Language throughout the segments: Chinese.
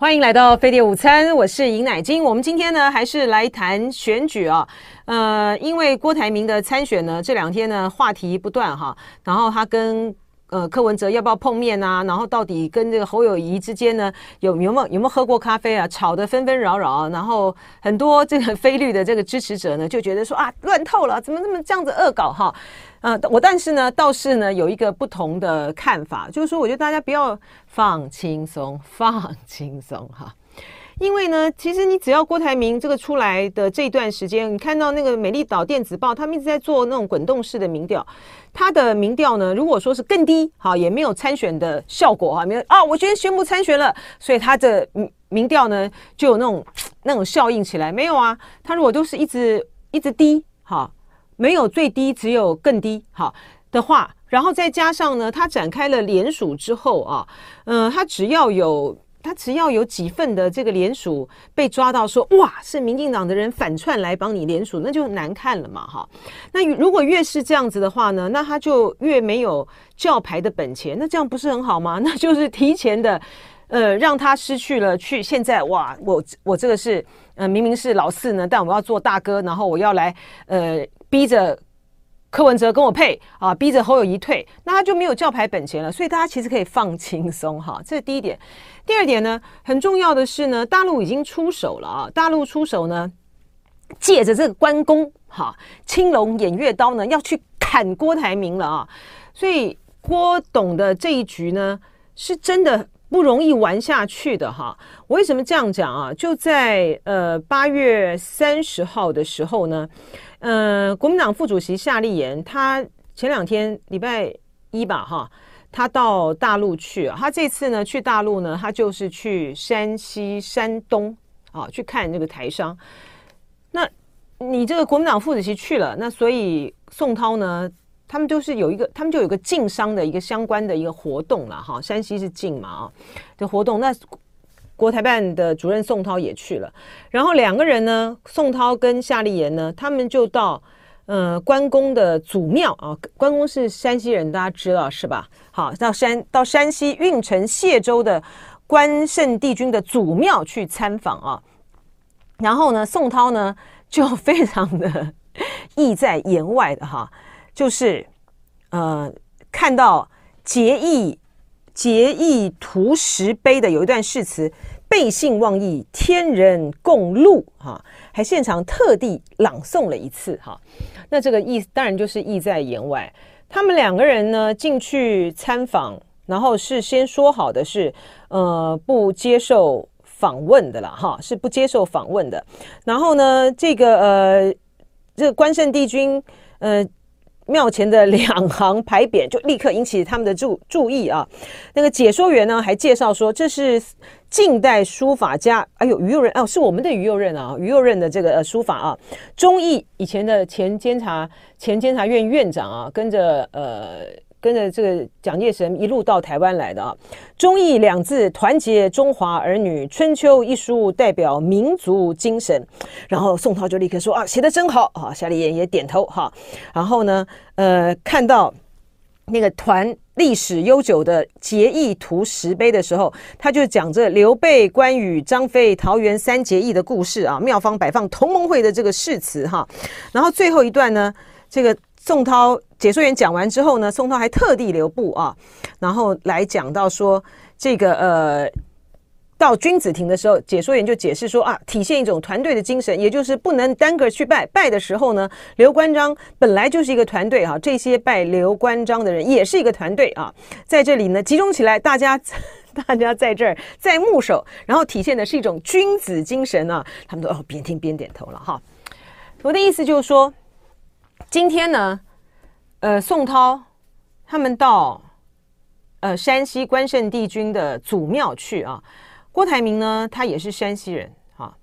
欢迎来到飞碟午餐，我是尹乃菁。我们今天呢，还是来谈选举啊。呃，因为郭台铭的参选呢，这两天呢话题不断哈。然后他跟呃柯文哲要不要碰面啊？然后到底跟这个侯友谊之间呢，有有没有有没有喝过咖啡啊？吵得纷纷扰扰。然后很多这个非律的这个支持者呢，就觉得说啊，乱透了，怎么这么这样子恶搞哈？呃，我但是呢，倒是呢有一个不同的看法，就是说，我觉得大家不要放轻松，放轻松哈。因为呢，其实你只要郭台铭这个出来的这段时间，你看到那个美丽岛电子报，他们一直在做那种滚动式的民调，他的民调呢，如果说是更低，哈，也没有参选的效果哈，没有啊，我觉得宣布参选了，所以他的民调呢就有那种那种效应起来，没有啊，他如果都是一直一直低，哈。没有最低，只有更低，好的话，然后再加上呢，他展开了联署之后啊，嗯、呃，他只要有他只要有几份的这个联署被抓到说，哇是民进党的人反串来帮你联署，那就难看了嘛，哈。那如果越是这样子的话呢，那他就越没有叫牌的本钱，那这样不是很好吗？那就是提前的，呃，让他失去了去现在哇，我我这个是呃明明是老四呢，但我要做大哥，然后我要来呃。逼着柯文哲跟我配啊，逼着侯友宜退，那他就没有叫牌本钱了。所以大家其实可以放轻松哈，这是第一点。第二点呢，很重要的是呢，大陆已经出手了啊，大陆出手呢，借着这个关公哈，青龙偃月刀呢，要去砍郭台铭了啊。所以郭董的这一局呢，是真的不容易玩下去的哈。我为什么这样讲啊？就在呃八月三十号的时候呢。呃，国民党副主席夏立言，他前两天礼拜一吧，哈，他到大陆去。他这次呢，去大陆呢，他就是去山西、山东啊，去看这个台商。那你这个国民党副主席去了，那所以宋涛呢，他们就是有一个，他们就有个晋商的一个相关的一个活动了，哈。山西是晋嘛，啊，的活动那。国台办的主任宋涛也去了，然后两个人呢，宋涛跟夏立言呢，他们就到呃关公的祖庙啊，关公是山西人，大家知道是吧？好，到山到山西运城解州的关圣帝君的祖庙去参访啊，然后呢，宋涛呢就非常的 意在言外的哈，就是呃看到结义。结义图石碑的有一段誓词，背信忘义，天人共戮哈，还现场特地朗诵了一次哈。那这个意当然就是意在言外。他们两个人呢进去参访，然后是先说好的是，呃，不接受访问的了哈，是不接受访问的。然后呢，这个呃，这个关圣帝君呃。庙前的两行牌匾就立刻引起他们的注注意啊！那个解说员呢还介绍说，这是近代书法家，哎呦，于右任哦，是我们的于右任啊，于右任的这个书法啊，中义以前的前监察前监察院院长啊，跟着呃。跟着这个蒋介石一路到台湾来的啊，忠义两字团结中华儿女，春秋一书代表民族精神。然后宋涛就立刻说啊，写得真好啊，夏立言也点头哈。然后呢，呃，看到那个团历史悠久的结义图石碑的时候，他就讲这刘备、关羽、张飞、桃园三结义的故事啊，庙方摆放同盟会的这个誓词哈。然后最后一段呢，这个。宋涛解说员讲完之后呢，宋涛还特地留步啊，然后来讲到说这个呃，到君子亭的时候，解说员就解释说啊，体现一种团队的精神，也就是不能单个去拜，拜的时候呢，刘关张本来就是一个团队啊，这些拜刘关张的人也是一个团队啊，在这里呢集中起来，大家 大家在这儿在牧守，然后体现的是一种君子精神啊，他们都哦边听边点头了哈，我的意思就是说。今天呢，呃，宋涛他们到呃山西关圣帝君的祖庙去啊。郭台铭呢，他也是山西人啊。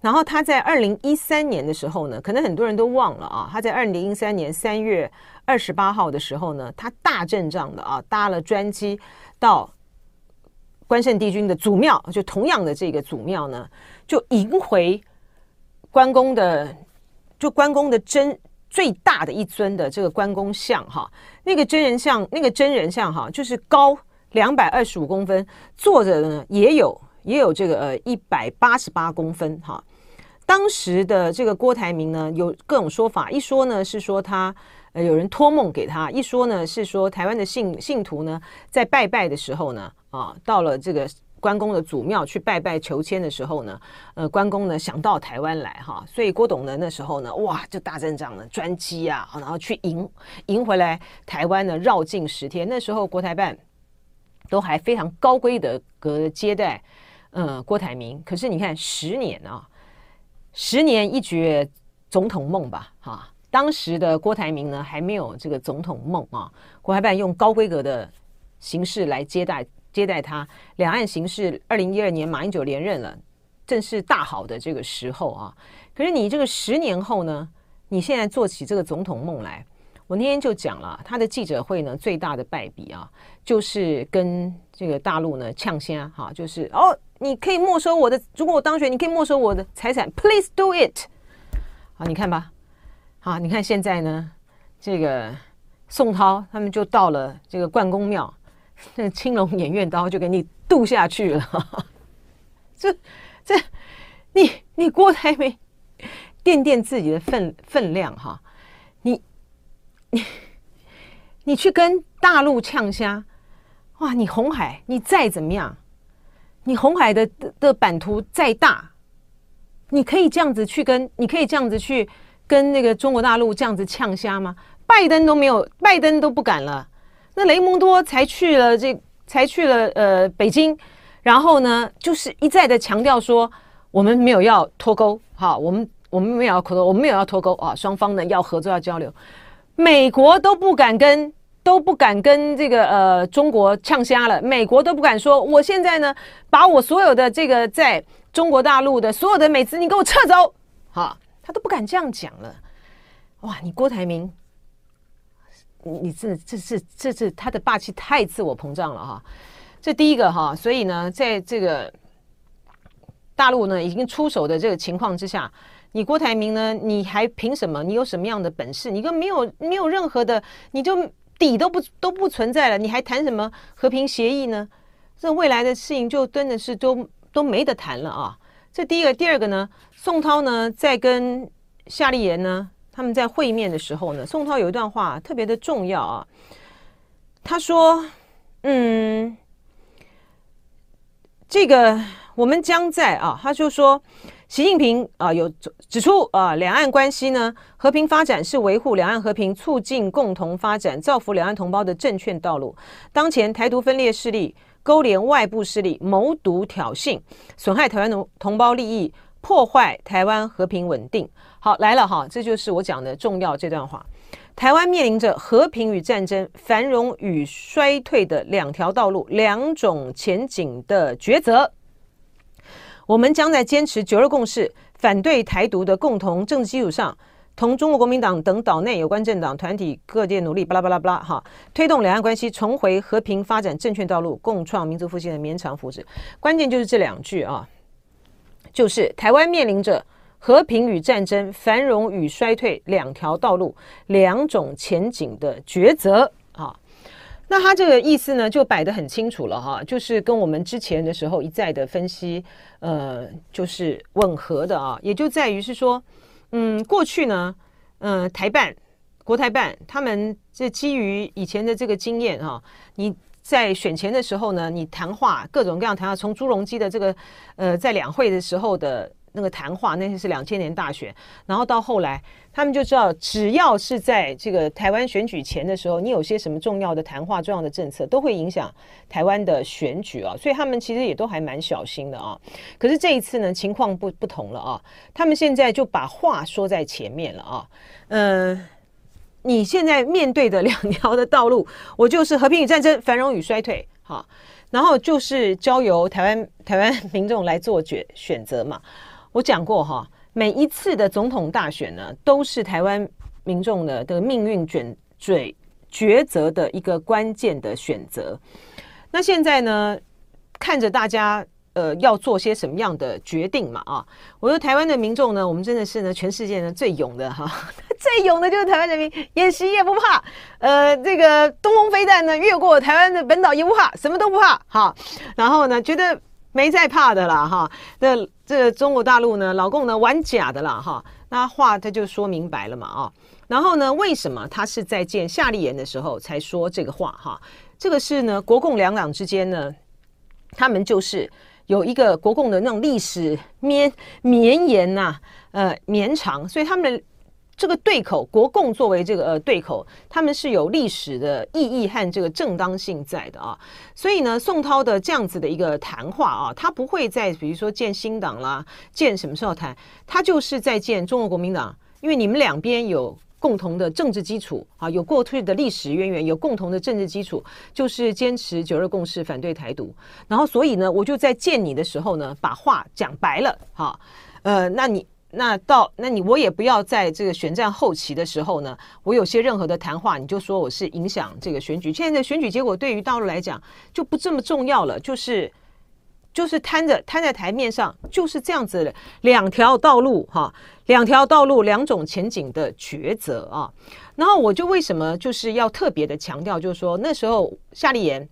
然后他在二零一三年的时候呢，可能很多人都忘了啊。他在二零一三年三月二十八号的时候呢，他大阵仗的啊，搭了专机到关圣帝君的祖庙，就同样的这个祖庙呢，就迎回关公的，就关公的真。最大的一尊的这个关公像哈，那个真人像，那个真人像哈，就是高两百二十五公分，坐着呢也有也有这个呃一百八十八公分哈。当时的这个郭台铭呢，有各种说法，一说呢是说他呃有人托梦给他，一说呢是说台湾的信信徒呢在拜拜的时候呢啊，到了这个。关公的祖庙去拜拜求签的时候呢，呃，关公呢想到台湾来哈，所以郭董呢那时候呢，哇，就大阵仗了，专机啊，然后去迎迎回来台湾呢，绕境十天。那时候国台办都还非常高规的格接待，呃，郭台铭。可是你看十年啊，十年一觉总统梦吧，哈，当时的郭台铭呢还没有这个总统梦啊，国台办用高规格的形式来接待。接待他，两岸形势，二零一二年马英九连任了，正是大好的这个时候啊。可是你这个十年后呢，你现在做起这个总统梦来，我那天就讲了，他的记者会呢，最大的败笔啊，就是跟这个大陆呢呛声哈，就是哦，你可以没收我的，如果我当选，你可以没收我的财产，Please do it。好，你看吧，好，你看现在呢，这个宋涛他们就到了这个关公庙。那青龙偃月刀就给你渡下去了，这这，你你郭台铭掂掂自己的分分量哈，你你你去跟大陆呛虾，哇！你红海你再怎么样，你红海的的版图再大，你可以这样子去跟，你可以这样子去跟那个中国大陆这样子呛虾吗？拜登都没有，拜登都不敢了。那雷蒙多才去了这，才去了呃北京，然后呢，就是一再的强调说，我们没有要脱钩，好，我们我们没有要脱钩，我们没有要脱钩啊，双方呢要合作要交流，美国都不敢跟都不敢跟这个呃中国呛虾了，美国都不敢说，我现在呢把我所有的这个在中国大陆的所有的美资你给我撤走，好，他都不敢这样讲了，哇，你郭台铭。你这这这是这他的霸气太自我膨胀了哈，这第一个哈，所以呢，在这个大陆呢已经出手的这个情况之下，你郭台铭呢，你还凭什么？你有什么样的本事？你跟没有没有任何的，你就底都不都不存在了，你还谈什么和平协议呢？这未来的事情就真的是都都没得谈了啊！这第一个，第二个呢，宋涛呢在跟夏立言呢。他们在会面的时候呢，宋涛有一段话特别的重要啊。他说：“嗯，这个我们将在啊，他就说，习近平啊有指出啊，两岸关系呢和平发展是维护两岸和平、促进共同发展、造福两岸同胞的正确道路。当前台独分裂势力勾连外部势力，谋独挑衅，损害台湾同同胞利益，破坏台湾和平稳定。”好，来了哈，这就是我讲的重要这段话。台湾面临着和平与战争、繁荣与衰退的两条道路、两种前景的抉择。我们将在坚持九二共识、反对台独的共同政治基础上，同中国国民党等岛内有关政党团体各界努力，巴拉巴拉巴拉哈，推动两岸关系重回和平发展正确道路，共创民族复兴的绵长福祉。关键就是这两句啊，就是台湾面临着。和平与战争、繁荣与衰退两条道路、两种前景的抉择啊，那他这个意思呢，就摆得很清楚了哈，就是跟我们之前的时候一再的分析，呃，就是吻合的啊，也就在于是说，嗯，过去呢，呃，台办、国台办他们这基于以前的这个经验哈，你在选前的时候呢，你谈话各种各样谈话，从朱镕基的这个呃，在两会的时候的。那个谈话，那些是两千年大选，然后到后来，他们就知道，只要是在这个台湾选举前的时候，你有些什么重要的谈话、重要的政策，都会影响台湾的选举啊。所以他们其实也都还蛮小心的啊。可是这一次呢，情况不不同了啊。他们现在就把话说在前面了啊。嗯、你现在面对的两条的道路，我就是和平与战争、繁荣与衰退，好，然后就是交由台湾台湾民众来做决选择嘛。我讲过哈，每一次的总统大选呢，都是台湾民众的的命运卷嘴抉择的一个关键的选择。那现在呢，看着大家呃要做些什么样的决定嘛啊？我说台湾的民众呢，我们真的是呢全世界呢最勇的哈，最勇的就是台湾人民，演习也不怕，呃，这个东风飞弹呢越过台湾的本岛也不怕，什么都不怕哈。然后呢，觉得。没在怕的啦哈。这这中国大陆呢，老共呢玩假的啦哈。那话他就说明白了嘛啊。然后呢，为什么他是在见夏立言的时候才说这个话哈？这个是呢，国共两党之间呢，他们就是有一个国共的那种历史绵绵延呐，呃绵长，所以他们。这个对口，国共作为这个呃对口，他们是有历史的意义和这个正当性在的啊。所以呢，宋涛的这样子的一个谈话啊，他不会在比如说见新党啦，见什么时候谈，他就是在见中国国民党，因为你们两边有共同的政治基础啊，有过去的历史渊源，有共同的政治基础，就是坚持九二共识，反对台独。然后，所以呢，我就在见你的时候呢，把话讲白了哈。呃，那你。那到那你我也不要在这个选战后期的时候呢，我有些任何的谈话，你就说我是影响这个选举。现在的选举结果对于大陆来讲就不这么重要了，就是就是摊着摊在台面上，就是这样子的两条道路哈，两条道路两种前景的抉择啊。然后我就为什么就是要特别的强调，就是说那时候夏立言。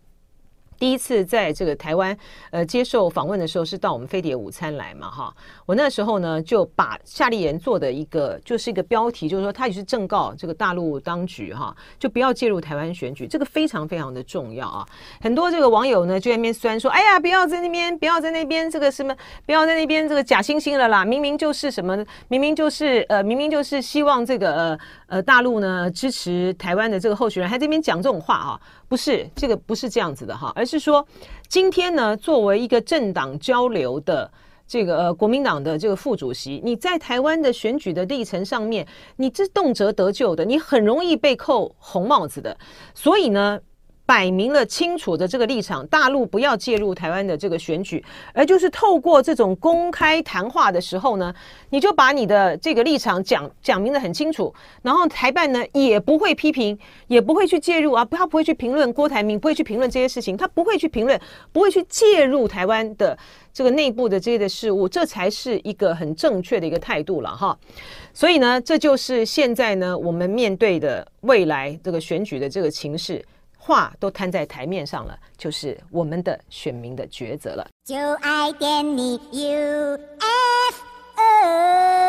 第一次在这个台湾呃接受访问的时候，是到我们飞碟午餐来嘛哈。我那时候呢就把夏立言做的一个就是一个标题，就是说他也是正告这个大陆当局哈，就不要介入台湾选举，这个非常非常的重要啊。很多这个网友呢就在那边酸说，哎呀，不要在那边，不要在那边这个什么，不要在那边这个假惺惺了啦，明明就是什么，明明就是呃，明明就是希望这个呃呃大陆呢支持台湾的这个候选人，还在那边讲这种话啊。不是这个，不是这样子的哈，而是说，今天呢，作为一个政党交流的这个呃国民党的这个副主席，你在台湾的选举的历程上面，你这动辄得救的，你很容易被扣红帽子的，所以呢。摆明了清楚的这个立场，大陆不要介入台湾的这个选举，而就是透过这种公开谈话的时候呢，你就把你的这个立场讲讲明得很清楚，然后台办呢也不会批评，也不会去介入啊，他不会去评论郭台铭，不会去评论这些事情，他不会去评论，不会去介入台湾的这个内部的这些的事物，这才是一个很正确的一个态度了哈。所以呢，这就是现在呢我们面对的未来这个选举的这个情势。话都摊在台面上了，就是我们的选民的抉择了。就爱点你，U F O。